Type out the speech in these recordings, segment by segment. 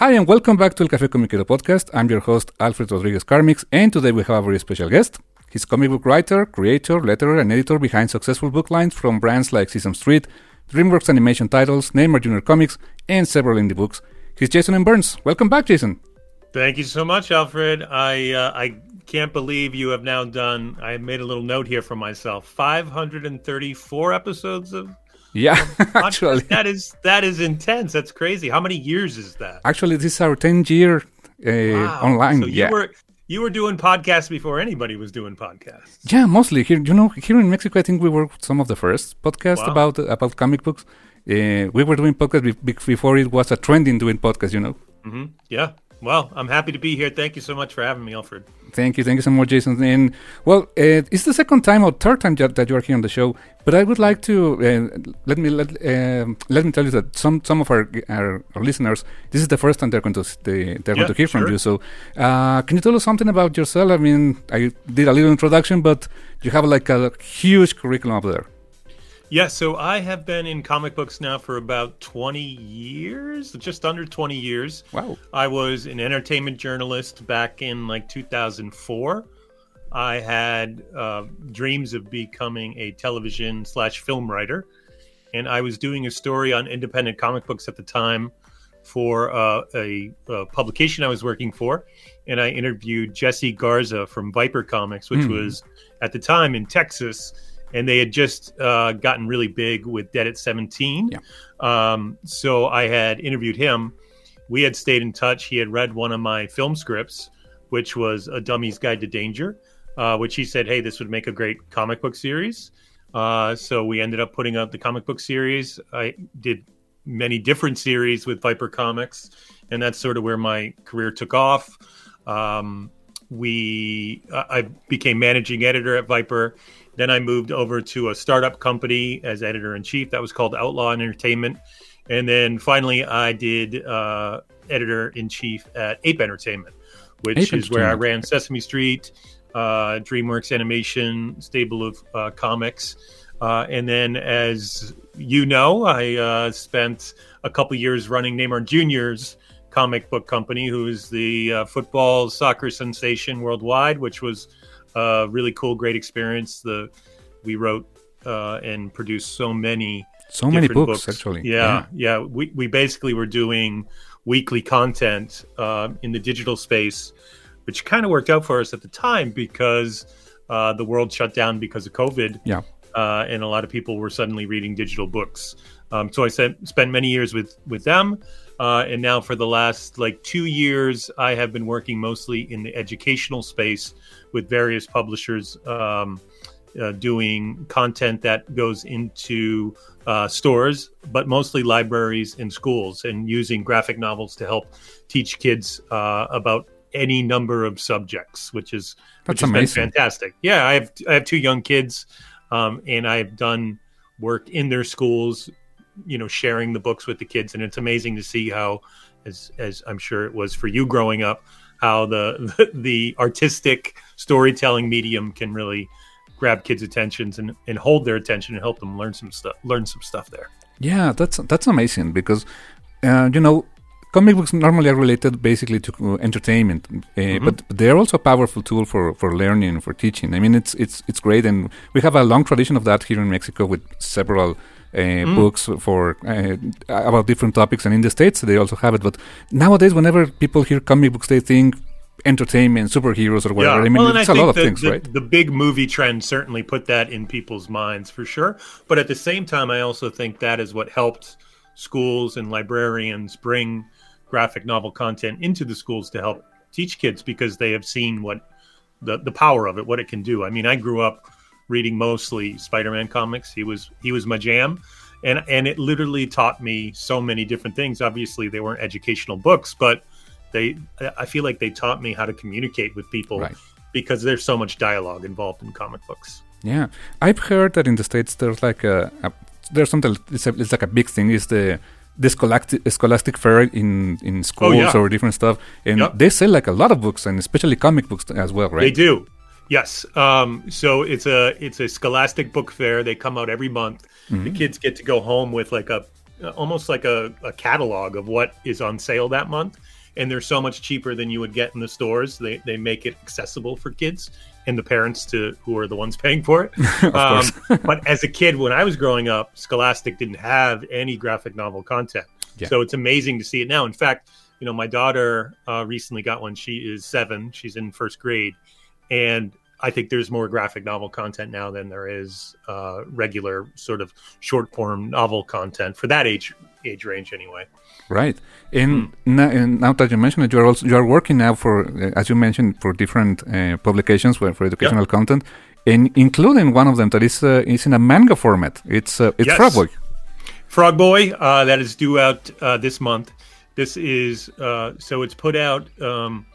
Hi, and welcome back to El Café Comiquero podcast. I'm your host, Alfred Rodriguez Carmix, and today we have a very special guest. He's comic book writer, creator, letterer, and editor behind successful book lines from brands like Sesame Street, DreamWorks animation titles, Neymar Jr. Comics, and several indie books. He's Jason M. Burns. Welcome back, Jason. Thank you so much, Alfred. I uh, I can't believe you have now done. I made a little note here for myself: 534 episodes of yeah, actually, that is that is intense. That's crazy. How many years is that? Actually, this is our 10 year uh, wow. online. So you yeah. were you were doing podcasts before anybody was doing podcasts. Yeah, mostly here. You know, here in Mexico, I think we were some of the first podcasts wow. about about comic books. Uh, we were doing podcasts before it was a trend in doing podcasts. You know. Mm-hmm. Yeah. Well, I'm happy to be here. Thank you so much for having me, Alfred. Thank you, thank you so much, Jason. And well, uh, it's the second time or third time that you are here on the show. But I would like to uh, let me let uh, let me tell you that some some of our our, our listeners, this is the first time they're going to they, they're yeah, going to hear sure. from you. So, uh, can you tell us something about yourself? I mean, I did a little introduction, but you have like a huge curriculum up there. Yeah, so I have been in comic books now for about 20 years, just under 20 years. Wow. I was an entertainment journalist back in like 2004. I had uh, dreams of becoming a television slash film writer, and I was doing a story on independent comic books at the time for uh, a, a, publication I was working for, and I interviewed Jesse Garza from Viper Comics, which mm. was at the time in Texas and they had just uh, gotten really big with Dead at 17. Yeah. Um, so I had interviewed him. We had stayed in touch. He had read one of my film scripts, which was A Dummy's Guide to Danger, uh, which he said, hey, this would make a great comic book series. Uh, so we ended up putting out the comic book series. I did many different series with Viper Comics, and that's sort of where my career took off. Um, we I became managing editor at Viper then I moved over to a startup company as editor in chief. That was called Outlaw Entertainment. And then finally, I did uh, editor in chief at Ape Entertainment, which Ape is where I ran Sesame Street, uh, DreamWorks Animation, stable of uh, comics. Uh, and then, as you know, I uh, spent a couple years running Neymar Jr.'s comic book company, who is the uh, football soccer sensation worldwide, which was uh, really cool, great experience. The we wrote uh, and produced so many so many books, books, actually. Yeah, yeah, yeah. We we basically were doing weekly content uh, in the digital space, which kind of worked out for us at the time because uh, the world shut down because of COVID. Yeah. Uh, and a lot of people were suddenly reading digital books. Um, so I spent spent many years with with them, uh, and now for the last like two years, I have been working mostly in the educational space with various publishers. Um, uh, doing content that goes into uh, stores, but mostly libraries and schools, and using graphic novels to help teach kids uh, about any number of subjects, which is That's which has amazing. been fantastic. Yeah, I have I have two young kids, um, and I've done work in their schools you know sharing the books with the kids and it's amazing to see how as as i'm sure it was for you growing up how the the, the artistic storytelling medium can really grab kids attentions and, and hold their attention and help them learn some stuff learn some stuff there yeah that's that's amazing because uh, you know comic books normally are related basically to uh, entertainment, uh, mm-hmm. but they're also a powerful tool for, for learning for teaching. I mean, it's it's it's great, and we have a long tradition of that here in Mexico with several mm. books for uh, about different topics, and in the states they also have it. But nowadays, whenever people hear comic books, they think entertainment, superheroes, or whatever. Yeah. I mean, well, it's a lot of things, the, right? The big movie trend certainly put that in people's minds for sure. But at the same time, I also think that is what helped schools and librarians bring graphic novel content into the schools to help teach kids because they have seen what the the power of it, what it can do. I mean, I grew up reading mostly Spider-Man comics. He was he was my jam and and it literally taught me so many different things. Obviously, they weren't educational books, but they I feel like they taught me how to communicate with people right. because there's so much dialogue involved in comic books. Yeah, I've heard that in the states there's like a, a there's something it's, a, it's like a big thing is the the scholastic, scholastic fair in in schools oh, yeah. or different stuff, and Yep. they sell like a lot of books and especially comic books as well, right? They do. Yes. Um, so it's a it's a scholastic book fair. They come out every month. The kids get to go home with like a almost like a, a catalog of what is on sale that month and they're so much cheaper than you would get in the stores. They, they make it accessible for kids and the parents to who are the ones paying for it. um, but as a kid, when I was growing up, Scholastic didn't have any graphic novel content, yeah. so it's amazing to see it now. In fact, you know, my daughter uh, recently got one. She is seven; she's in first grade, and I think there's more graphic novel content now than there is uh, regular sort of short form novel content for that age age range anyway. Right, and, mm. now, and now, that you mentioned it, you are also you are working now for, uh, as you mentioned, for different uh, publications for, for educational content, and including one of them that is uh, is in a manga format. It's uh, it's yes. Frog Boy. Frog Boy uh, that is due out uh, this month. This is so it's put out. Um,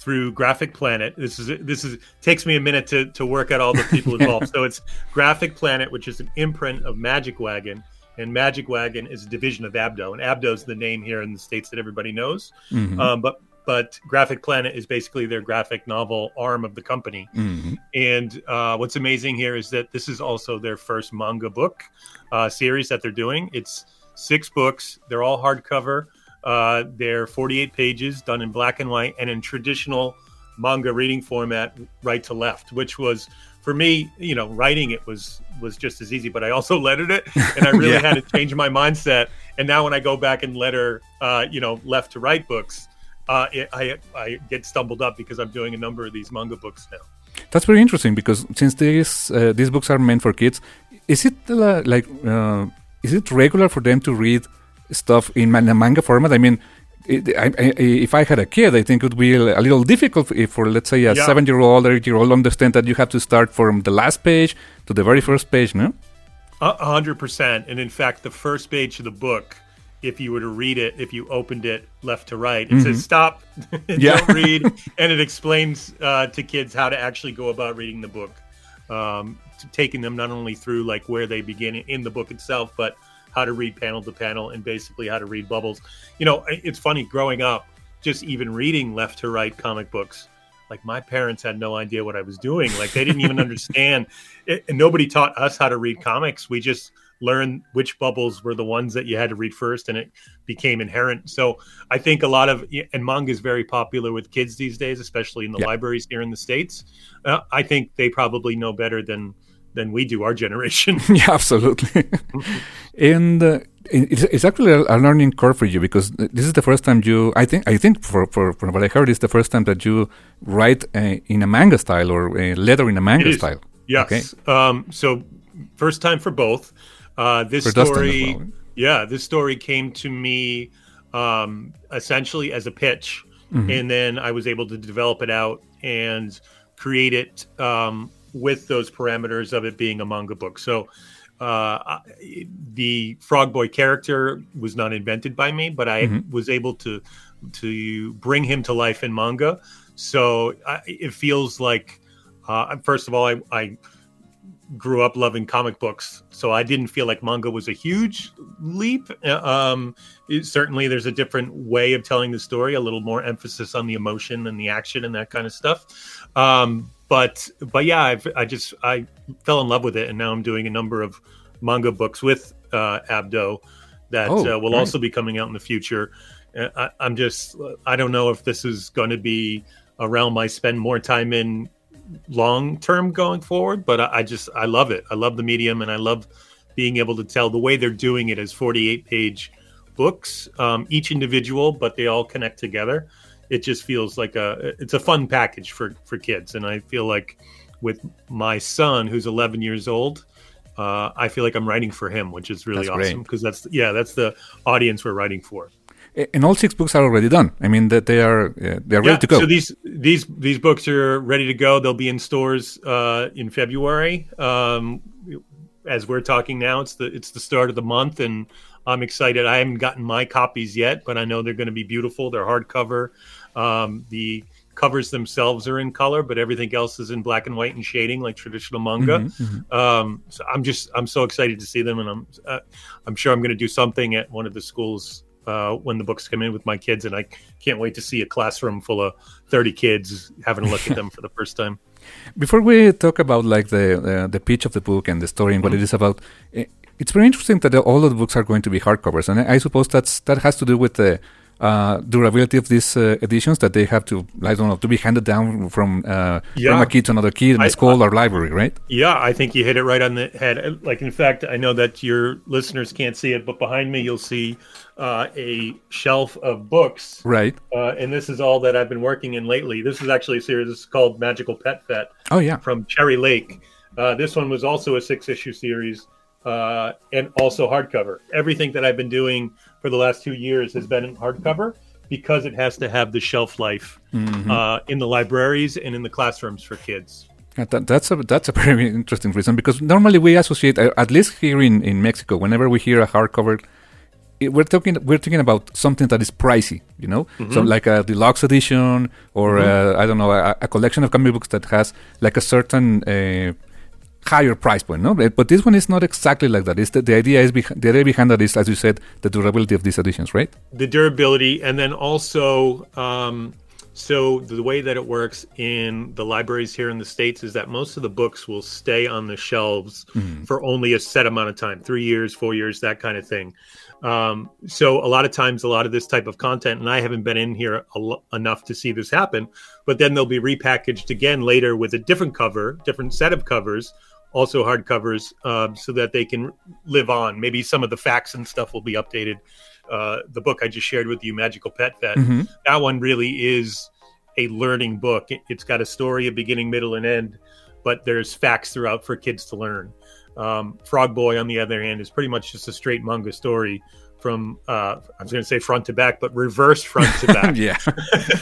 through Graphic Planet. This is this is takes me a minute to to work out all the people involved. so it's Graphic Planet, which is an imprint of Magic Wagon, and Magic Wagon is a division of Abdo, and Abdo is the name here in the states that everybody knows. Mm-hmm. Um, but but Graphic Planet is basically their graphic novel arm of the company. Mm-hmm. And uh, what's amazing here is that this is also their first manga book uh, series that they're doing. It's six books. They're all hardcover. Uh, they're 48 pages, done in black and white, and in traditional manga reading format, right to left, which was for me, you know, writing it was was just as easy, but I also lettered it, and I really yeah. had to change my mindset. And now when I go back and letter, uh, you know, left to right books, uh, it, I I get stumbled up because I'm doing a number of these manga books now. That's very interesting because since these uh, these books are meant for kids, is it uh, like uh, is it regular for them to read stuff in a manga format? I mean, I, I, if I had a kid, I think it would be a little difficult if, for let's say a yeah. seven-year-old or eight-year-old understand that you have to start from the last page to the very first page. No, a hundred percent. And in fact, the first page of the book, if you were to read it, if you opened it left to right, it mm-hmm. says stop, don't read, and it explains uh, to kids how to actually go about reading the book, um, taking them not only through like where they begin in the book itself, but how to read panel to panel and basically how to read bubbles. You know, it's funny growing up, just even reading left to right comic books. Like my parents had no idea what I was doing. Like they didn't even understand. It, and nobody taught us how to read comics. We just learned which bubbles were the ones that you had to read first, and it became inherent. So I think a lot of and manga is very popular with kids these days, especially in the yeah. libraries here in the states. Uh, I think they probably know better than than we do our generation. yeah, absolutely. and uh, it's, it's, actually a, a, learning curve for you because this is the first time you. I think. I think for for, for what I heard, it's the first time that you write uh, in a manga style or a letter in a manga style. Yes. Okay. Um, so first time for both. Uh, this for story. Well. Yeah, this story came to me um, essentially as a pitch, mm-hmm. and then I was able to develop it out and create it um, with those parameters of it being a manga book. So uh, the Frog Boy character was not invented by me, but I mm-hmm. was able to to bring him to life in manga. So I, it feels like, uh, first of all, I, I, grew up loving comic books, so I didn't feel like manga was a huge leap. Uh, um, it, certainly, there's a different way of telling the story, a little more emphasis on the emotion and the action and that kind of stuff. Um, but but yeah, I've, I just I fell in love with it, and now I'm doing a number of manga books with uh, Abdo that oh, uh, will right. also be coming out in the future. Uh, I, am just I don't know if this is going to be a realm I spend more time in long term going forward, but I, I, just I love it. I love the medium, and I love being able to tell the way they're doing it as 48 page books, um, each individual, but they all connect together it just feels like a it's a fun package for for kids and i feel like with my son who's 11 years old uh, i feel like i'm writing for him which is really that's awesome because that's yeah that's the audience we're writing for and all six books are already done. I mean that they are uh, they're yeah, ready to go. So these these these books are ready to go. They'll be in stores uh, in February. Um, as we're talking now, it's the it's the start of the month, and I'm excited. I haven't gotten my copies yet, but I know they're going to be beautiful. They're hardcover. Um, the covers themselves are in color, but everything else is in black and white and shading like traditional manga. Mm-hmm, mm-hmm. Um, so I'm just I'm so excited to see them, and I'm uh, I'm sure I'm going to do something at one of the schools uh, when the books come in with my kids, and I can't wait to see a classroom full of 30 kids having a look at them for the first time. Before we talk about like the uh, the pitch of the book and the story and what mm-hmm. it is about, eh, it's very interesting that all of the books are going to be hardcovers, and I, I suppose that's that has to do with the uh, durability of these uh, editions that they have to I don't know to be handed down from uh, Yeah. from a kid to another kid in I- a school or library, right? Yeah, I think you hit it right on the head. Like, in fact, I know that your listeners can't see it, but behind me, you'll see uh, a shelf of books. Right. Uh, and this is all that I've been working in lately. This is actually a series this is called Magical Pet Vet Oh yeah. from Cherry Lake. Uh, this one was also a six issue series uh, and also hardcover. Everything that I've been doing for the last two years has been in hardcover because it has to have the shelf life uh, in the libraries and in the classrooms for kids. That, that's a that's a very interesting reason because normally we associate, uh, at least here in, in Mexico, whenever we hear a hardcover, it, we're talking we're thinking about something that is pricey, you know, so like a deluxe edition or uh, I don't know a, a collection of comic books that has like a certain uh, higher price point, no? But this one is not exactly like that. It's the, the idea is beh- the idea behind that is, as you said, the durability of these editions, right? the durability and then also um, so the way that it works in the libraries here in the states is that most of the books will stay on the shelves for only a set amount of time three years four years that kind of thing um, so a lot of times a lot of this type of content and i haven't been in here a lo- enough to see this happen but then they'll be repackaged again later with a different cover different set of covers also hardcovers um, so that they can live on maybe some of the facts and stuff will be updated uh, the book I just shared with you, Magical Pet Vet, Mhm. that one really is a learning book. It, has got a story, a beginning, middle, and end, but there's facts throughout for kids to learn. Um, Frog Boy, on the other hand, is pretty much just a straight manga story from, uh, I was going to say front to back, but reverse front to back. yeah,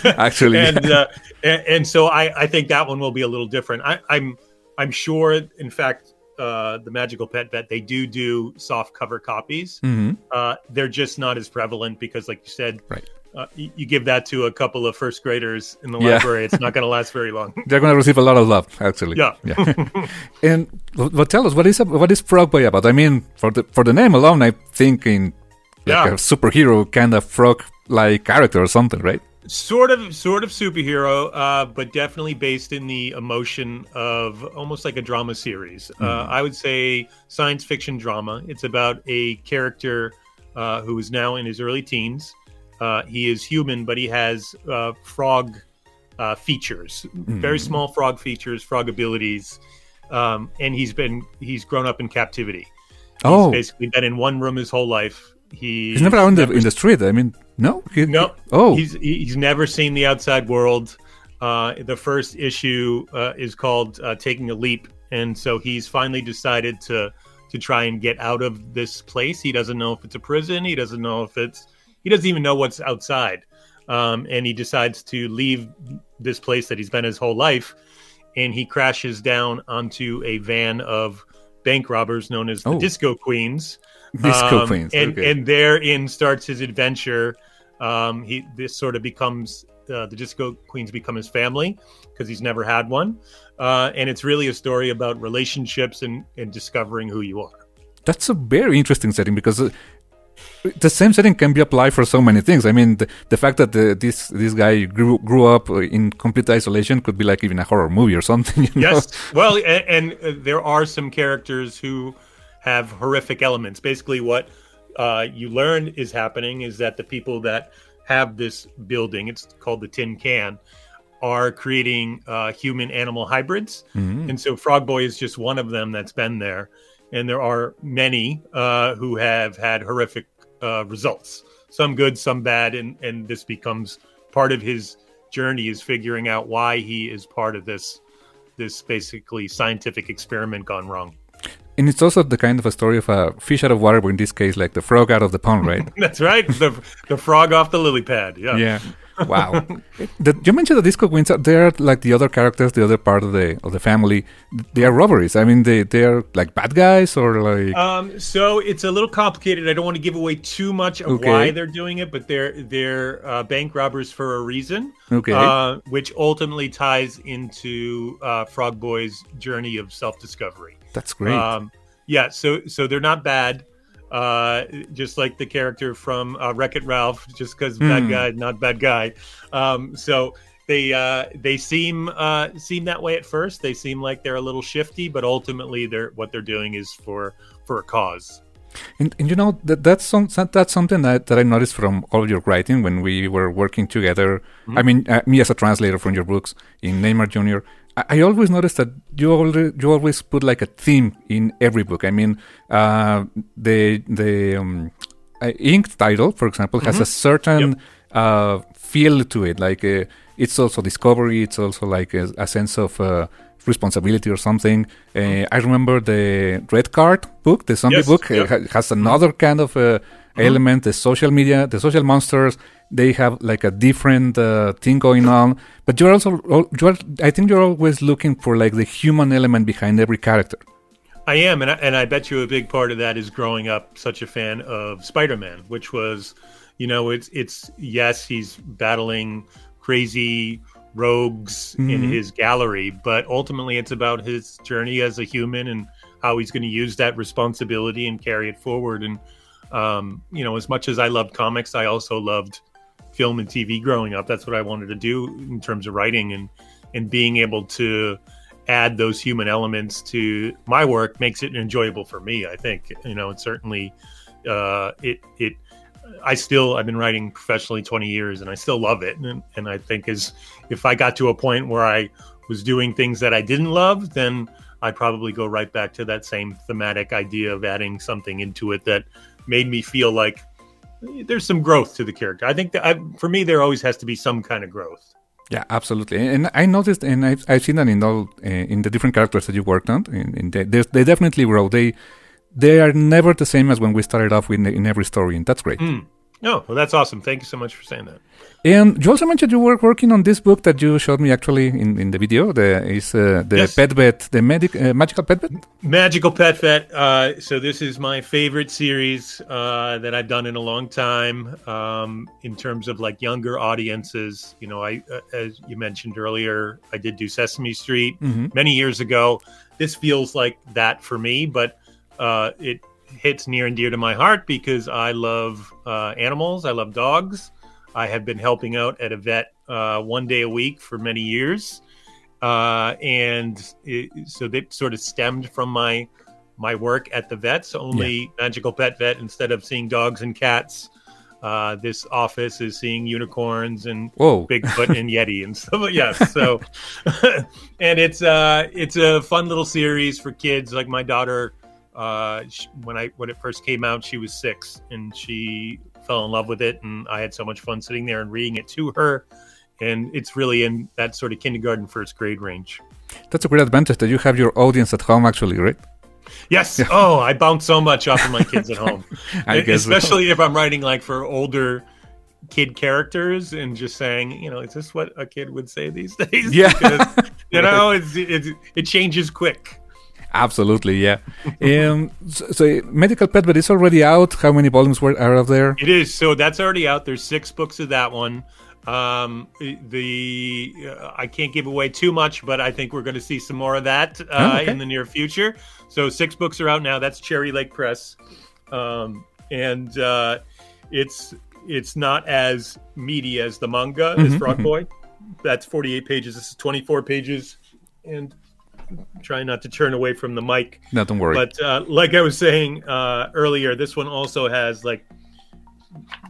actually, and, uh, and and so I, I think that one will be a little different. I, I'm I'm sure, in fact, uh, the Magical Pet Vet they do do soft cover copies. hmm Uh, they're just not as prevalent because, like you said, Right. Uh, you, give that to a couple of first graders in the Yeah. library, it's not going to last very long. they're going to receive a lot of love, actually. Yeah. yeah. and but tell us what is what is Frog Boy about? I mean, for the for the name alone, I think in like Yeah. a superhero kind of frog like character or something, right? sort of, sort of superhero, uh, but definitely based in the emotion of almost like a drama series. Uh, I would say science fiction drama. It's about a character uh, who is now in his early teens. Uh, he is human, but he has uh, frog uh, features, very small frog features, frog abilities, um, and he's been he's grown up in captivity. Oh, He's basically been in one room his whole life. He he's never out in the in the street. I mean, no, He- no. Oh, He's he's never seen the outside world. Uh, the first issue uh, is called uh, "Taking a Leap," and so he's finally decided to to try and get out of this place. He doesn't know if it's a prison. He doesn't know if it's he doesn't even know what's outside. Um, and he decides to leave this place that he's been his whole life, and he crashes down onto a van of bank robbers known as the Oh. Disco Queens. Disco Um, Queens. and okay. and therein starts his adventure. Um, he this sort of becomes uh, the Disco Queens become his family because he's never had one, uh, and it's really a story about relationships and and discovering who you are. That's a very interesting setting because uh, the same setting can be applied for so many things. I mean, the, the fact that the, this this guy grew grew up in complete isolation could be like even a horror movie or something. You know? Yes, well, and, and uh, there are some characters who have horrific elements. Basically, what uh, you learn is happening is that the people that have this building, it's called the Tin Can, are creating uh, human animal hybrids. Mhm. And so Frog Boy is just one of them that's been there. And there are many uh, who have had horrific uh, results, some good, some bad. And, and this becomes part of his journey is figuring out why he is part of this this basically scientific experiment gone wrong. And it's also the kind of a story of a fish out of water, but in this case, like the frog out of the pond, right? That's right. The the frog off the lily pad. Yeah. yeah. Wow. the, you mentioned the Disco Queens. They're like the other characters, the other part of the of the family. They are robberies. I mean, they they are like bad guys or like. Um, so it's a little complicated. I don't want to give away too much of Okay. why they're doing it, but they're they're uh, bank robbers for a reason. Okay. Uh, which ultimately ties into uh, Frog Boy's journey of self discovery. That's great. Um, yeah, so so they're not bad. Uh, just like the character from uh, Wreck It Ralph, just because bad Hmm. guy, not bad guy. Um, so they uh, they seem uh, seem that way at first. They seem like they're a little shifty, but ultimately, they're what they're doing is for for a cause. And, and you know that that's some that's something that, that I noticed from all of your writing when we were working together. Mm-hmm. I mean, uh, me as a translator from your books in Neymar Junior. I, always noticed that you always you always put like a theme in every book. I mean, uh, the the um, uh, ink title, for example, has mm-hmm. a certain yep. uh, feel to it. Like uh, it's also discovery. It's also like a, a sense of uh, responsibility or something. Uh, mm-hmm. I remember the Red Card book, the zombie yes, book, yep. has another kind of mm-hmm. element. The social media, the social monsters, they have like a different uh, thing going on. But you're also, you're, I think you're always looking for like the human element behind every character. I am, and I, and I bet you a big part of that is growing up such a fan of Spider-Man, which was, you know, it's it's yes, he's battling crazy rogues mm-hmm. in his gallery, but ultimately it's about his journey as a human and how he's going to use that responsibility and carry it forward. And um, you know, as much as I loved comics, I also loved film and TV growing up. That's what I wanted to do in terms of writing and and being able to add those human elements to my work makes it enjoyable for me. I think you know, and certainly uh, it it. I still I've been writing professionally 20 years and I still love it and, and I think is if I got to a point where I was doing things that I didn't love then I'd probably go right back to that same thematic idea of adding something into it that made me feel like there's some growth to the character. I think that I, for me there always has to be some kind of growth. Yeah, absolutely. And I noticed, and I've, I've seen that in all uh, in the different characters that you worked on. In, in the, they definitely grow. They they are never the same as when we started off with in every story, and that's great. Mm. Oh, well, that's awesome. Thank you so much for saying that. And you also mentioned you were working on this book that you showed me actually in, in the video. The is uh, the yes. pet vet, the medic, uh, magical pet vet. Magical pet vet. Uh, so this is my favorite series uh, that I've done in a long time. Um, in terms of like younger audiences, you know, I uh, as you mentioned earlier, I did do Sesame Street mm-hmm. many years ago. This feels like that for me, but uh, it hits near and dear to my heart because I love animals. I love dogs. I have been helping out at a vet uh, one day a week for many years, uh, and it, so that sort of stemmed from my my work at the vets. Only yeah. Magical Pet Vet instead of seeing dogs and cats. Uh, this office is seeing unicorns and Whoa. Bigfoot and Yeti and stuff. Yes, so and it's uh, it's a fun little series for kids. Like my daughter, uh, she, when I when it first came out, she was six, and she fell in love with it, and I had so much fun sitting there and reading it to her. And it's really in that sort of kindergarten, first grade range. That's a great advantage that you have your audience at home, actually, right? Yes. Yeah. Oh, I bounce so much off of my kids at home, especially so. if I'm writing like for older kid characters and just saying, you know, is this what a kid would say these days? Yeah. Because, you know, it's, it's, it changes quick. Absolutely, yeah. um, so, so, Medical Pet, but it's already out. How many volumes were are out there? It is. So that's already out. There's six books of that one. Um, the uh, I can't give away too much, but I think we're going to see some more of that uh, oh, okay. in the near future. So six books are out now. That's Cherry Lake Press, um, and uh, it's it's not as meaty as the manga mm-hmm, Frog mm-hmm. Boy. That's 48 pages. This is 24 pages, and trying not to turn away from the mic. Nothing don't worry. But uh, like I was saying uh, earlier, this one also has like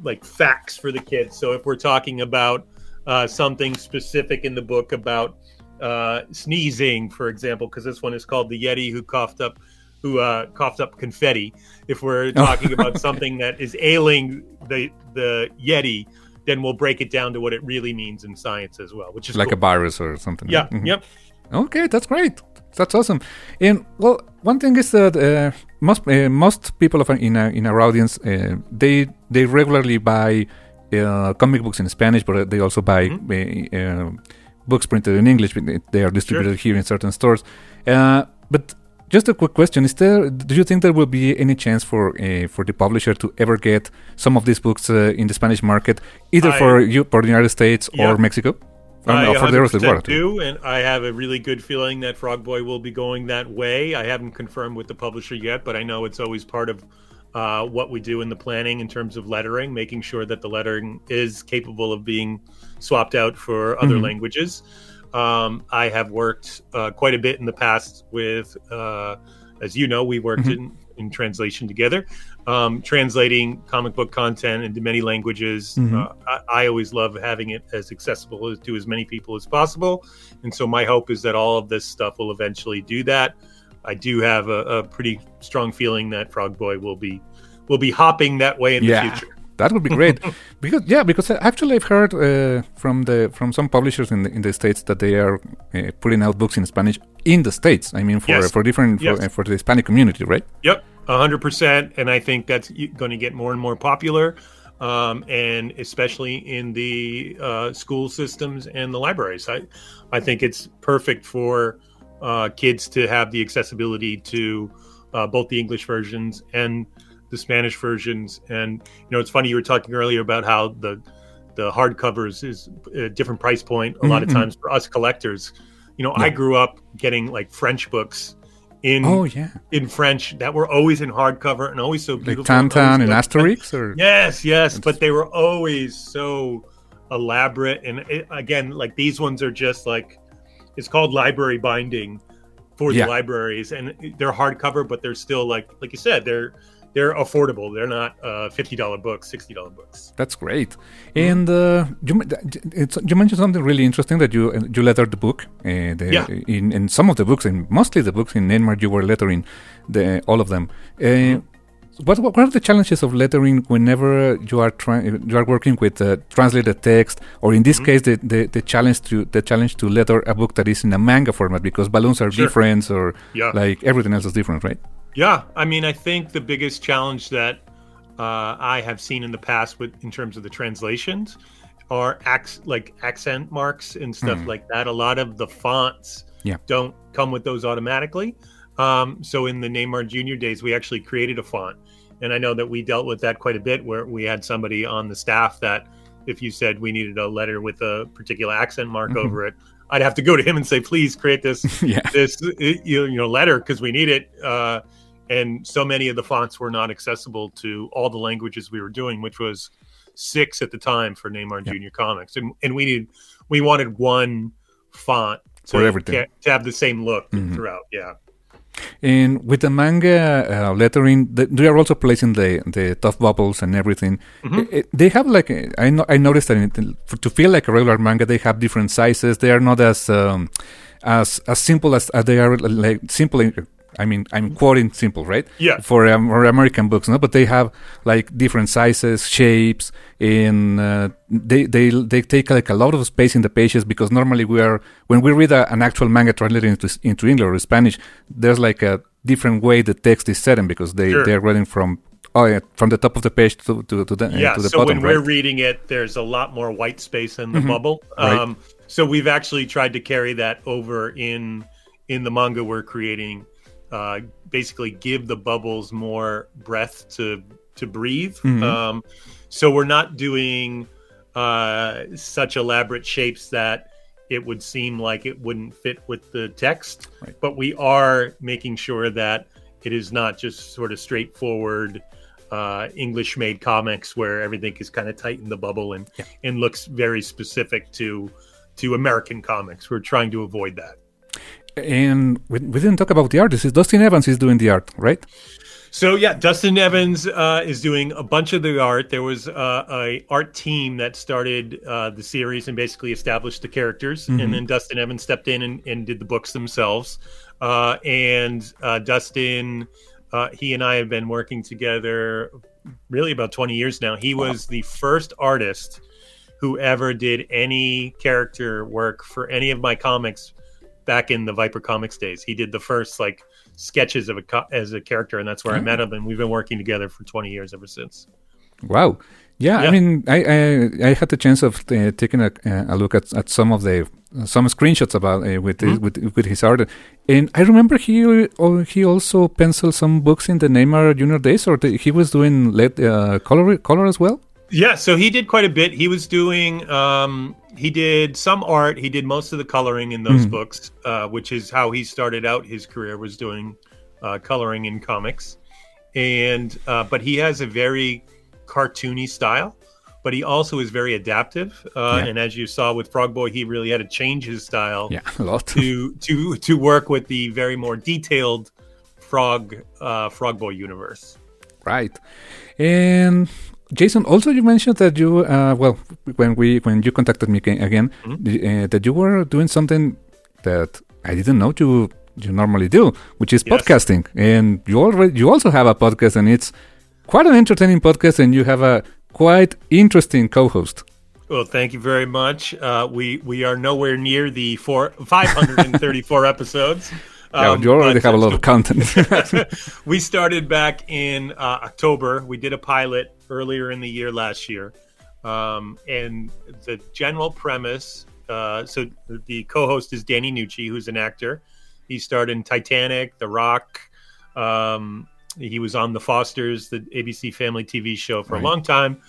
like facts for the kids. So if we're talking about uh, something specific in the book about uh, sneezing, for example, because this one is called the Yeti who coughed up who uh, coughed up confetti. If we're talking about something that is ailing the the Yeti, then we'll break it down to what it really means in science as well, which is like cool. a virus or something. Yeah. Mm-hmm. Yep. Okay, that's great. That's awesome. And well, one thing is that uh, most uh, most people of, in our, in our audience uh, they they regularly buy uh, comic books in Spanish, but they also buy mm-hmm. Uh, books printed in English. They are distributed sure. here in certain stores. Uh, but just a quick question: Is there? Do you think there will be any chance for for the publisher to ever get some of these books in the Spanish market, either I, for you, for the United States yeah. or Mexico? I for the rest of the world. do, and I have a really good feeling that Frog Boy will be going that way. I haven't confirmed with the publisher yet, but I know it's always part of uh, what we do in the planning in terms of lettering, making sure that the lettering is capable of being swapped out for other mm-hmm. languages. Um, I have worked uh, quite a bit in the past with, uh, as you know, we worked mm-hmm. in in translation together. Um, translating comic book content into many languages. Mhm. Uh, I, I always love having it as accessible to as many people as possible. And so my hope is that all of this stuff will eventually do that. I do have a, a pretty strong feeling that Frog Boy will be will be hopping that way in Yeah. the future. That would be great, because yeah, because actually I've heard uh, from the from some publishers in the in the states that they are uh, putting out books in Spanish in the states. I mean, for Yes. for different Yes. for, uh, for the Hispanic community, right? Yep, hundred percent. And I think that's going to get more and more popular, um, and especially in the uh, school systems and the libraries. I, I think it's perfect for uh, kids to have the accessibility to uh, both the English versions and the Spanish versions. And you know, it's funny you were talking earlier about how the the hardcovers is a different price point a lot of Mhm. times for us collectors. You know, I grew up getting like French books in Oh yeah, in French that were always in hardcover and always so like beautiful. always Tintin and Asterix, or Yes, yes, but they were always so elaborate. And it, again, like these ones are just like it's called library binding for Yeah. the libraries, and they're hardcover, but they're still like like you said, they're they're affordable. They're not uh, fifty dollar books, sixty dollar books. That's great. And uh, you it's, you mentioned something really interesting that you you lettered the book. Uh, the, Yeah. In, in some of the books, and mostly the books in Neymar, you were lettering the all of them. Uh, what, what are the challenges of lettering whenever you are trying you are working with uh, translated text, or in this Mhm. case, the, the, the challenge to the challenge to letter a book that is in a manga format because balloons are Sure. different, or Yeah, like everything else is different, right? Yeah. I mean, I think the biggest challenge that uh, I have seen in the past with in terms of the translations are ac- like accent marks and stuff Hmm. like that. A lot of the fonts Yeah. don't come with those automatically. Um, so in the Neymar Junior days, we actually created a font, and I know that we dealt with that quite a bit, where we had somebody on the staff that if you said we needed a letter with a particular accent mark Mhm. over it, I'd have to go to him and say, please create this yeah. this uh, you you know letter because we need it uh and so many of the fonts were not accessible to all the languages we were doing which was six at the time for Neymar Yeah. Junior Comics and and we needed we wanted one font to, For everything. get- to have the same look Mhm. throughout yeah And with the manga uh, lettering, the, they are also placing the the tough bubbles and everything. Mhm. I- I- they have like uh, I know I noticed that in, for, to feel like a regular manga, they have different sizes. They are not as um, as as simple as uh, they are like simple. I mean, I'm quoting simple, right? yeah For um, for American books, no, but they have like different sizes, shapes, and uh, they they they take like a lot of space in the pages because normally we are when we read a, an actual manga translated into into English or Spanish, there's like a different way the text is set in because they Sure. they're reading from oh yeah, from the top of the page to to, to the yeah to the so bottom, when right? we're reading it there's a lot more white space in the Mhm. bubble Right. um so we've actually tried to carry that over in in the manga we're creating uh basically give the bubbles more breath to to breathe Mhm. um so we're not doing uh such elaborate shapes that it would seem like it wouldn't fit with the text Right. but we are making sure that it is not just sort of straightforward uh, English made comics where everything is kind of tight in the bubble and Yeah. and looks very specific to to American comics. We're trying to avoid that. And we, we didn't talk about the artist. It's Dustin Evans is doing the art, right? So yeah, Dustin Evans uh, is doing a bunch of the art. There was uh, a art team that started uh, the series and basically established the characters, Mhm. and then Dustin Evans stepped in and, and did the books themselves. Uh, and uh, Dustin, uh, he and I have been working together really about twenty years now. He was the first artist who ever did any character work for any of my comics back in the Viper Comics days. He did the first like sketches of a co- as a character, and that's where I Oh. met him. And we've been working together for 20 years ever since. Wow. Yeah, I mean, I, I I had the chance of uh, taking a, a look at, at some of the some screenshots about uh, with, his, Mhm. with with his art, and I remember he oh, he also penciled some books in the Neymar Junior days, or the, he was doing lead, uh, color color as well. Yeah, so he did quite a bit. He was doing, um, he did some art. He did most of the coloring in those Mhm. books, uh, which is how he started out his career was doing uh, coloring in comics. And uh, but he has a very cartoony style, but he also is very adaptive. Uh, Yeah. And as you saw with Frog Boy, he really had to change his style Yeah, a lot. to to to work with the very more detailed Frog uh, Frog Boy universe. Right, and Jason, also you mentioned that you, uh, well, when we when you contacted me again, mm-hmm. uh, that you were doing something that I didn't know you you normally do, which is yes. podcasting, and you already you also have a podcast, and it's quite an entertaining podcast, and you have a quite interesting co-host. Well, thank you very much. Uh, we we are nowhere near the four 534 episodes. Um, you already have a lot of content. we started back in uh, October. We did a pilot earlier in the year last year. Um, and the general premise uh, so the co host is Danny Nucci, who's an actor. He starred in Titanic, The Rock. Um, he was on The Fosters, the ABC family TV show, for right. a long time.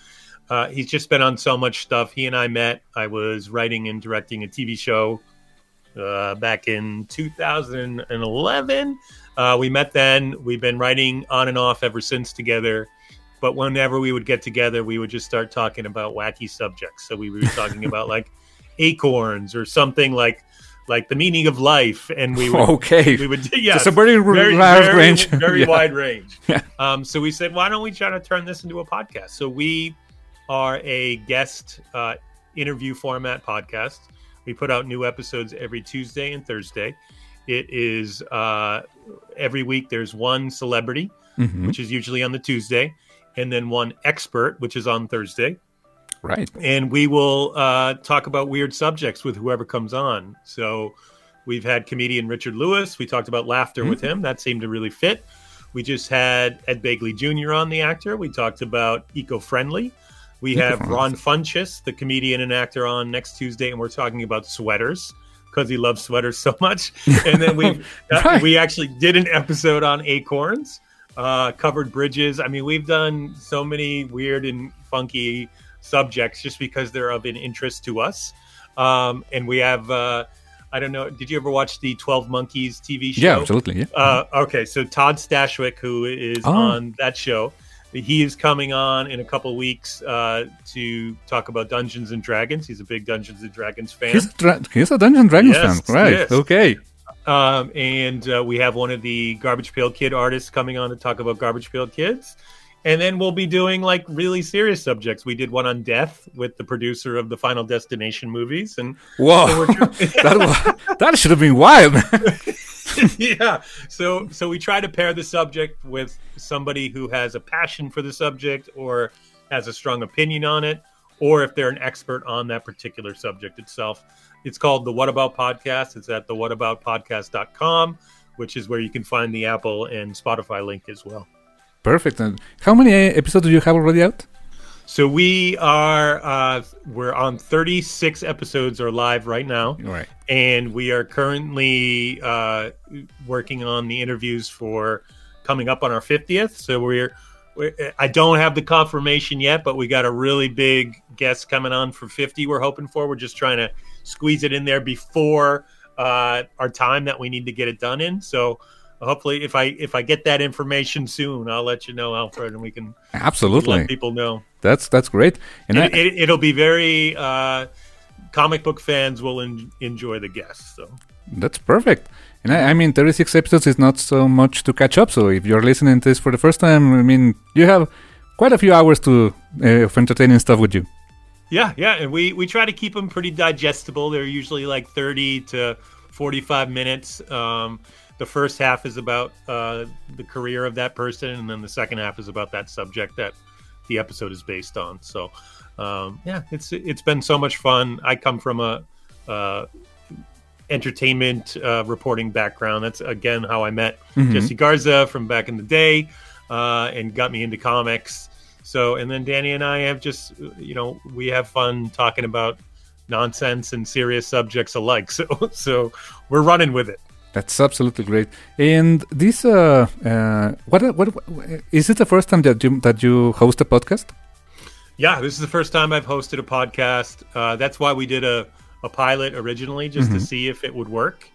Uh, he's just been on so much stuff. He and I met. I was writing and directing a TV show uh, back in 2011. Uh, we met then. We've been writing on and off ever since together. But whenever we would get together, we would just start talking about wacky subjects. So we were talking about like acorns or something like like the meaning of life and we would, okay we would yeah it's a very, very large very, range very yeah. wide range yeah. um, so we said why don't we try to turn this into a podcast so we are a guest uh, interview format podcast we put out new episodes every tuesday and thursday it is uh, every week there's one celebrity mm-hmm. which is usually on the tuesday and then one expert which is on thursday Right. And we will uh, talk about weird subjects with whoever comes on. So we've had comedian Richard Lewis. We talked about laughter mm-hmm. with him. That seemed to really fit. We just had Ed Begley Jr. on the actor. We talked about eco friendly. We have Ron Funches, the comedian and actor, on next Tuesday, and we're talking about sweaters because he loves sweaters so much. And then we right. we actually did an episode on acorns, uh, covered bridges. I mean, we've done so many weird and funky subjects just because they're of an interest to us. Um, and we have, uh, I don't know, did you ever watch the 12 Monkeys TV show? Yeah, absolutely. Yeah. Uh, okay, so Todd Stashwick, who is oh. on that show, he is coming on in a couple weeks uh, to talk about Dungeons and Dragons. He's a big Dungeons and Dragons fan. He's a, dra- he's a Dungeons and Dragons yes, fan, right? Yes. Okay. Um, and uh, we have one of the Garbage Pail Kid artists coming on to talk about Garbage Pail Kids and then we'll be doing like really serious subjects. We did one on death with the producer of the Final Destination movies, and whoa, so that, that should have been wild. yeah, so so we try to pair the subject with somebody who has a passion for the subject or has a strong opinion on it, or if they're an expert on that particular subject itself. It's called the What About Podcast. It's at the whataboutpodcast.com, which is where you can find the Apple and Spotify link as well. Perfect. And how many episodes do you have already out? So we are uh, we're on 36 episodes are live right now. Right. And we are currently uh, working on the interviews for coming up on our 50th. So we're, we're I don't have the confirmation yet, but we got a really big guest coming on for 50 we're hoping for. We're just trying to squeeze it in there before uh, our time that we need to get it done in. So hopefully if i if i get that information soon i'll let you know alfred and we can absolutely let people know that's that's great and it, I, it, will be very uh, comic book fans will en- enjoy the guests so. That's perfect. And I, I, mean 36 episodes is not so much to catch up so if you're listening to this for the first time i mean you have quite a few hours to uh, of entertaining stuff with you. Yeah yeah and we we try to keep them pretty digestible. They're usually like 30 to 45 minutes. Um, the first half is about uh, the career of that person, and then the second half is about that subject that the episode is based on. So, um, yeah, it's it's been so much fun. I come from a uh, entertainment uh, reporting background. That's again how I met mm-hmm. Jesse Garza from back in the day, uh, and got me into comics. So, and then Danny and I have just, you know, we have fun talking about nonsense and serious subjects alike. So, so we're running with it. That's absolutely great. And this, uh, uh, what, what, what, is it the first time that you that you host a podcast? Yeah, this is the first time I've hosted a podcast. Uh, that's why we did a, a pilot originally, just mm-hmm. to see if it would work.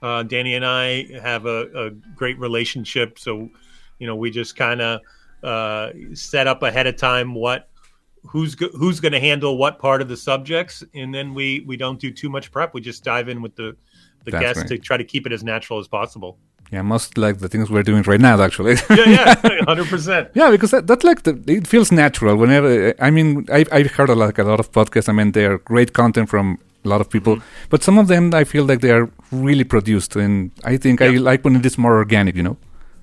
Uh, Danny and I have a, a, great relationship, so you know we just kind of uh, set up ahead of time what who's go- who's going to handle what part of the subjects, and then we we don't do too much prep. We just dive in with the the That's guests right. to try to keep it as natural as possible. Yeah, most like the things we're doing right now, actually. yeah, yeah, hundred percent. Yeah, because that, that's like the, it feels natural. Whenever I mean, I, I've heard a, like a lot of podcasts. I mean, they are great content from a lot of people, mm-hmm. but some of them I feel like they are really produced, and I think yeah. I like when it is more organic. You know.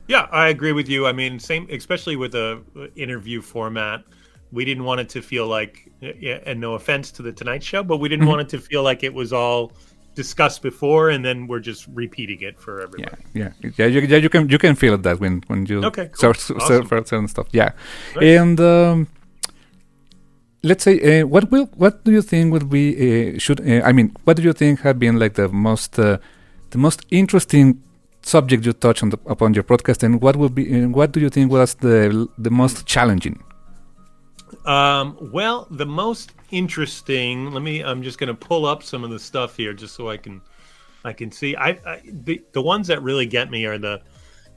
Yeah, I agree with you. I mean, same, especially with the interview format. We didn't want it to feel like, and no offense to the Tonight Show, but we didn't mm-hmm. want it to feel like it was all discussed before, and then we're just repeating it for everybody. Yeah, yeah, yeah. You, yeah, you can you can feel that when when you okay, cool. start awesome. certain stuff. Yeah, nice. and um, let's say, uh, what will what do you think would be uh, should uh, I mean, what do you think have been like the most uh, the most interesting subject you touch on the, upon your podcast, and what would be what do you think was the the most challenging? Um, well, the most interesting. Let me. I'm just going to pull up some of the stuff here, just so I can, I can see. I, I the the ones that really get me are the,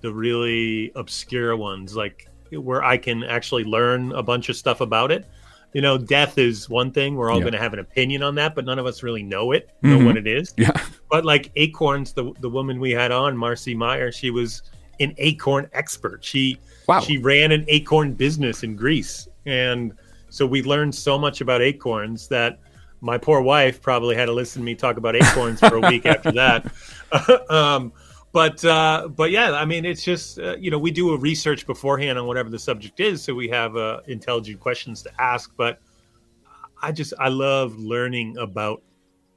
the really obscure ones, like where I can actually learn a bunch of stuff about it. You know, death is one thing. We're all yeah. going to have an opinion on that, but none of us really know it, mm-hmm. know what it is. Yeah. But like acorns, the the woman we had on, Marcy Meyer, she was an acorn expert. She wow. she ran an acorn business in Greece and so we learned so much about acorns that my poor wife probably had to listen to me talk about acorns for a week after that. um, but uh, but yeah, I mean, it's just uh, you know we do a research beforehand on whatever the subject is, so we have uh, intelligent questions to ask. But I just I love learning about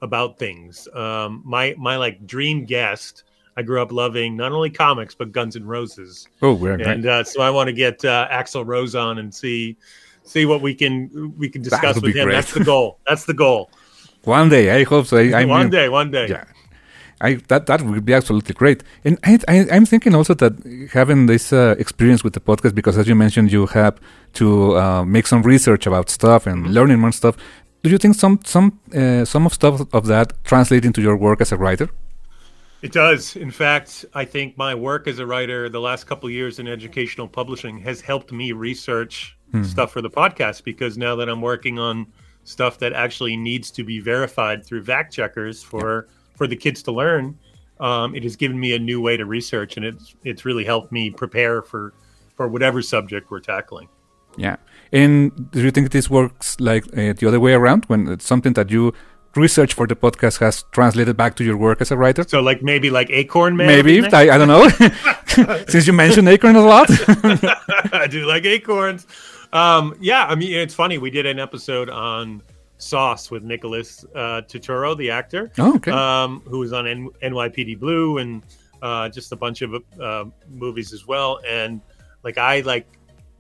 about things. Um, my my like dream guest I grew up loving not only comics but Guns N' Roses. Oh, we're and uh, so I want to get uh, Axl Rose on and see see what we can we can discuss with him. Great. That's the goal. That's the goal. One day, I hope so. I, I one mean, day, one day. Yeah. I, that that would be absolutely great, and I, I am thinking also that having this uh, experience with the podcast, because as you mentioned, you have to uh, make some research about stuff and mm-hmm. learning more stuff. Do you think some some uh, some of stuff of that translate into your work as a writer? It does. In fact, I think my work as a writer the last couple years in educational publishing has helped me research hmm. stuff for the podcast because now that I'm working on stuff that actually needs to be verified through fact checkers for yeah. for the kids to learn, um, it has given me a new way to research, and it's it's really helped me prepare for for whatever subject we're tackling. Yeah, and do you think this works like uh, the other way around when it's something that you research for the podcast has translated back to your work as a writer? So, like maybe like Acorn Man. Maybe I, I don't know. Since you mentioned Acorn a lot, I do like acorns. Um, yeah, I mean it's funny. We did an episode on Sauce with Nicholas uh, Turturro, the actor, oh, okay. um, who was on N- NYPD Blue and uh, just a bunch of uh, movies as well. And like I like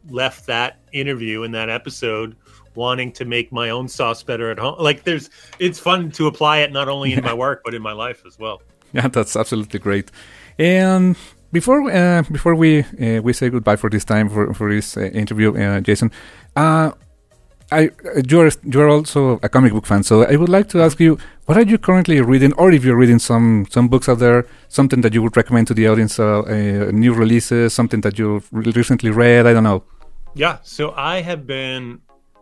left that interview in that episode wanting to make my own sauce better at home. Like there's, it's fun to apply it not only in my work but in my life as well. Yeah, that's absolutely great. And before uh, before we uh, we say goodbye for this time for for this uh, interview, uh, Jason, uh, I you're you're also a comic book fan, so I would like to ask you, what are you currently reading, or if you're reading some some books out there, something that you would recommend to the audience, uh, new releases, something that you've recently read, I don't know. Yeah, so I have been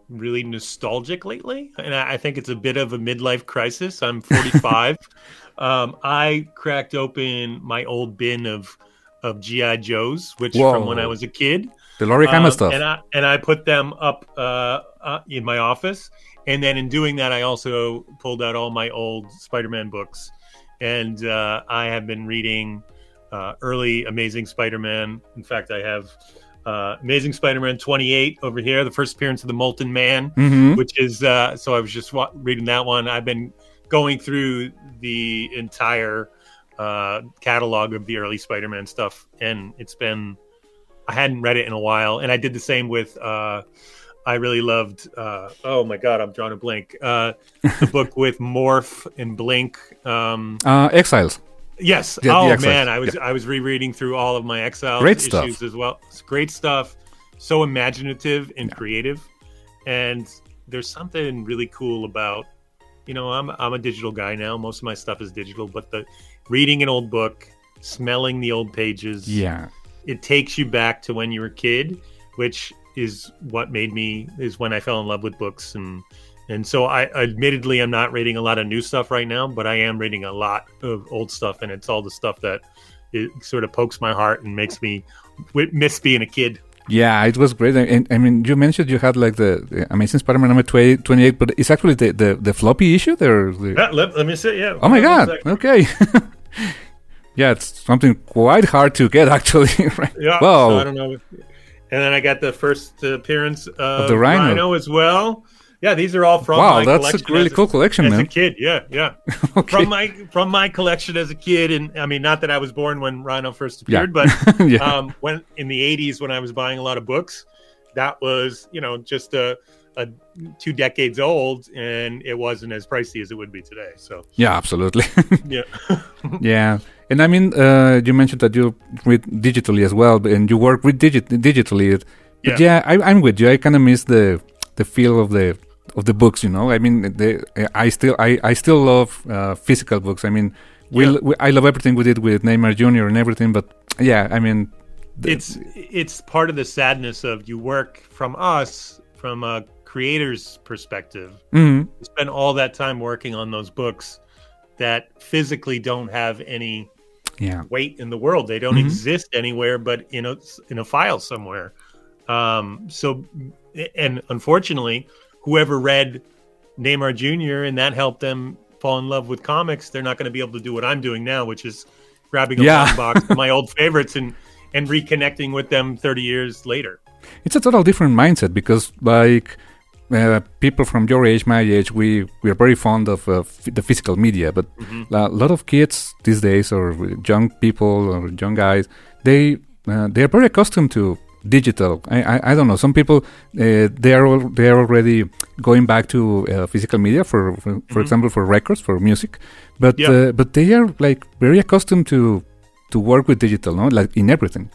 really nostalgic lately, and I, think it's a bit of a midlife crisis. I'm 45. um, I cracked open my old bin of of GI Joes, which Whoa. from when I was a kid. The Laurie um, stuff. And I and I put them up uh, uh, in my office, and then in doing that, I also pulled out all my old Spider-Man books, and uh, I have been reading uh, early Amazing Spider-Man. In fact, I have uh, Amazing Spider-Man 28 over here, the first appearance of the Molten Man, mm-hmm. which is uh, so I was just wa- reading that one. I've been going through the entire uh, catalog of the early Spider-Man stuff, and it's been I hadn't read it in a while, and I did the same with. Uh, I really loved. Uh, oh my god, I'm drawing a blank. Uh, the book with Morph and Blink. Um, uh, Exiles. Yes. Yeah, oh man, I was yeah. I was rereading through all of my Exiles great issues stuff. as well. It's great stuff. So imaginative and yeah. creative, and there's something really cool about. You know, I'm I'm a digital guy now. Most of my stuff is digital, but the reading an old book, smelling the old pages, yeah, it takes you back to when you were a kid, which is what made me is when I fell in love with books and and so I admittedly I'm not reading a lot of new stuff right now, but I am reading a lot of old stuff and it's all the stuff that it sort of pokes my heart and makes me miss being a kid. Yeah, it was great. And, I mean, you mentioned you had like the, the Amazing Spider-Man number 20, 28, but it's actually the, the, the floppy issue there. The... Yeah, let, let, me see. Yeah. Oh my god. Okay. yeah, it's something quite hard to get actually. right? Yeah. Whoa. So I don't know. And then I got the first appearance of, Of the Rhino. Rhino as well. Yeah, these are all from wow, that's a really as cool collection, as a man. kid. Yeah, yeah. okay. From my from my collection as a kid, and I mean, not that I was born when Rhino first Yeah. appeared, but yeah. um, when in the '80s when I was buying a lot of books, that was you know just a, a two decades old, and it wasn't as pricey as it would be today. So yeah, absolutely. yeah, yeah. And I mean, uh, you mentioned that you read digitally as well, and you work with digit- digitally. But yeah, I, I'm with you. I kind of miss the the feel of the of the books. You know, I mean, the, I still I, I still love uh, physical books. I mean, we, Yeah. we I love everything we did with Neymar Jr. and everything. But yeah, I mean, the- it's it's part of the sadness of you work from us from a creator's perspective. mhm. You spend all that time working on those books that physically don't have any yeah, weight in the world. They don't Mhm. exist anywhere but in a in a file somewhere. Um, so, and unfortunately, whoever read Neymar Jr. and that helped them fall in love with comics, they're not going to be able to do what I'm doing now, which is grabbing a Yeah. box of my old favorites and and reconnecting with them 30 years later. it's a total different mindset because like uh, people from your age, my age, we we are very fond of uh, f- the physical media, but Mm-hmm. a lot of kids these days, or young people, or young guys, they uh, they are very accustomed to digital. I I, I don't know. Some people uh, they are al- they are already going back to uh, physical media for for, for example for records for music, but Mm-hmm. Yeah. uh, but they are like very accustomed to to work with digital, no, like in everything.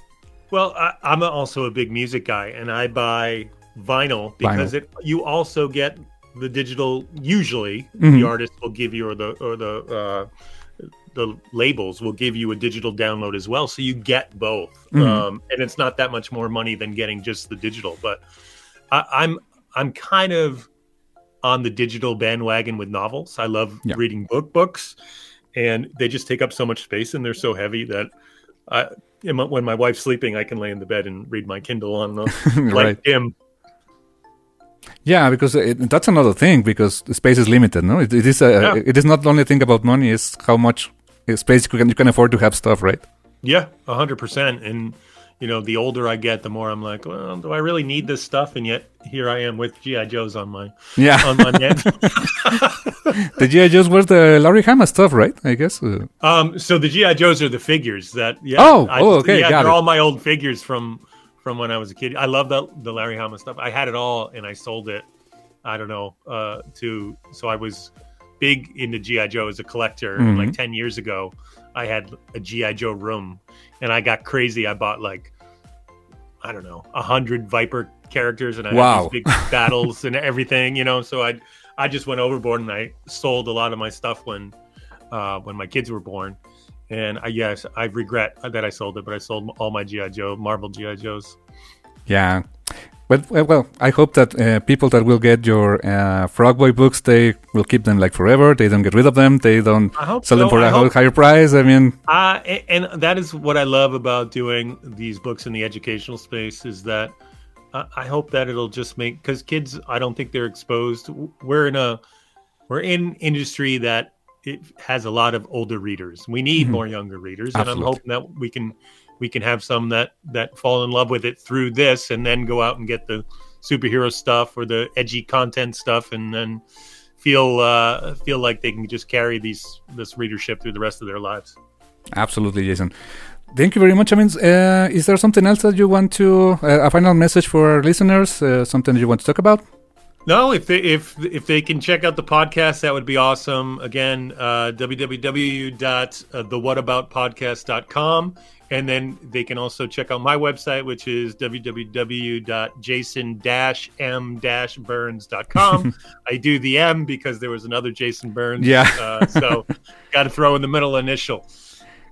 Well, I, I'm also a big music guy, and I buy vinyl because Vinyl. it you also get the digital. Usually, Mhm. the artist will give you, or the or the uh, the labels will give you a digital download as well, so you get both. Mhm. Um, and it's not that much more money than getting just the digital. But I, I'm I'm kind of on the digital bandwagon with novels. I love Yeah. reading book books, and they just take up so much space, and they're so heavy that I, when my wife's sleeping, I can lay in the bed and read my Kindle on the right. like dim. Yeah, because it, that's another thing. Because space is limited. No, it, it is. A, Yeah. It is not the only thing about money. It's how much space you can you can afford to have stuff, right? Yeah, a hundred percent. And you know, the older I get, the more I'm like, well, do I really need this stuff? And yet here I am with GI Joes on my Yeah, on my net. the GI Joes was the Larry Hama stuff, right? I guess. Uh, um, so the GI Joes are the figures that. Yeah. Oh, I oh, okay, Yeah, got they're it. all my old figures from from when I was a kid. I love the the Larry Hama stuff. I had it all, and I sold it. I don't know. Uh, to so I was big into GI Joe as a collector. Mhm. Like ten years ago, I had a GI Joe room, and I got crazy. I bought like I don't know a hundred Viper characters, and I Wow. had these big battles and everything. You know, so I I just went overboard and I sold a lot of my stuff when uh, when my kids were born. And I, yes, I regret that I sold it, but I sold all my GI Joe, Marvel GI Joes. yeah, but well, I hope that uh, people that will get your uh, FrogBoy books, they will keep them like forever. They don't get rid of them. They don't sell them for I a hope- higher price. I mean, Uh, and that is what I love about doing these books in the educational space is that I hope that it'll just make because kids, I don't think they're exposed. We're in a we're in industry that it has a lot of older readers. We need Mhm. more younger readers, and I'm hoping that we can we can have some that that fall in love with it through this, and then go out and get the superhero stuff or the edgy content stuff, and then feel uh, feel like they can just carry these this readership through the rest of their lives. Absolutely, Jason. Thank you very much. I mean, uh, is there something else that you want to, uh, a final message for our listeners? Uh, something you want to talk about? No, if they if if they can check out the podcast, that would be awesome. Again, uh, www.thewhataboutpodcast.com, and then they can also check out my website, which is www.jason-m-burns.com. I do the M because there was another Jason Burns. Yeah. uh, so got to throw in the middle initial.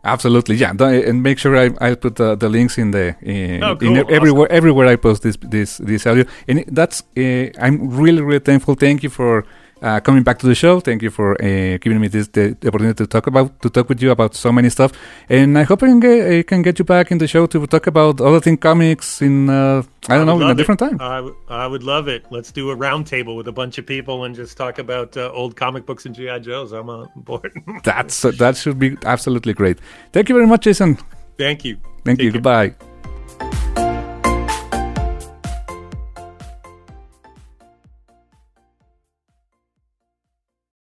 Absolutely, yeah. And make sure I I put the, the links in the in, Oh, in cool. everywhere everywhere I post this this this audio. And that's uh, I'm really really thankful. Thank you for uh, coming back to the show. Thank you for uh, giving me this the, opportunity to talk about to talk with you about so many stuff. And I hope I can get, I can get you back in the show to talk about other thing comics in uh, I don't I know in a different it. time. I, w- I would love it. Let's do a roundtable with a bunch of people and just talk about uh, old comic books and GI Joes. I'm on board. That's that should be absolutely great. Thank you very much, Jason. Thank you. Thank Take you. Care. Goodbye.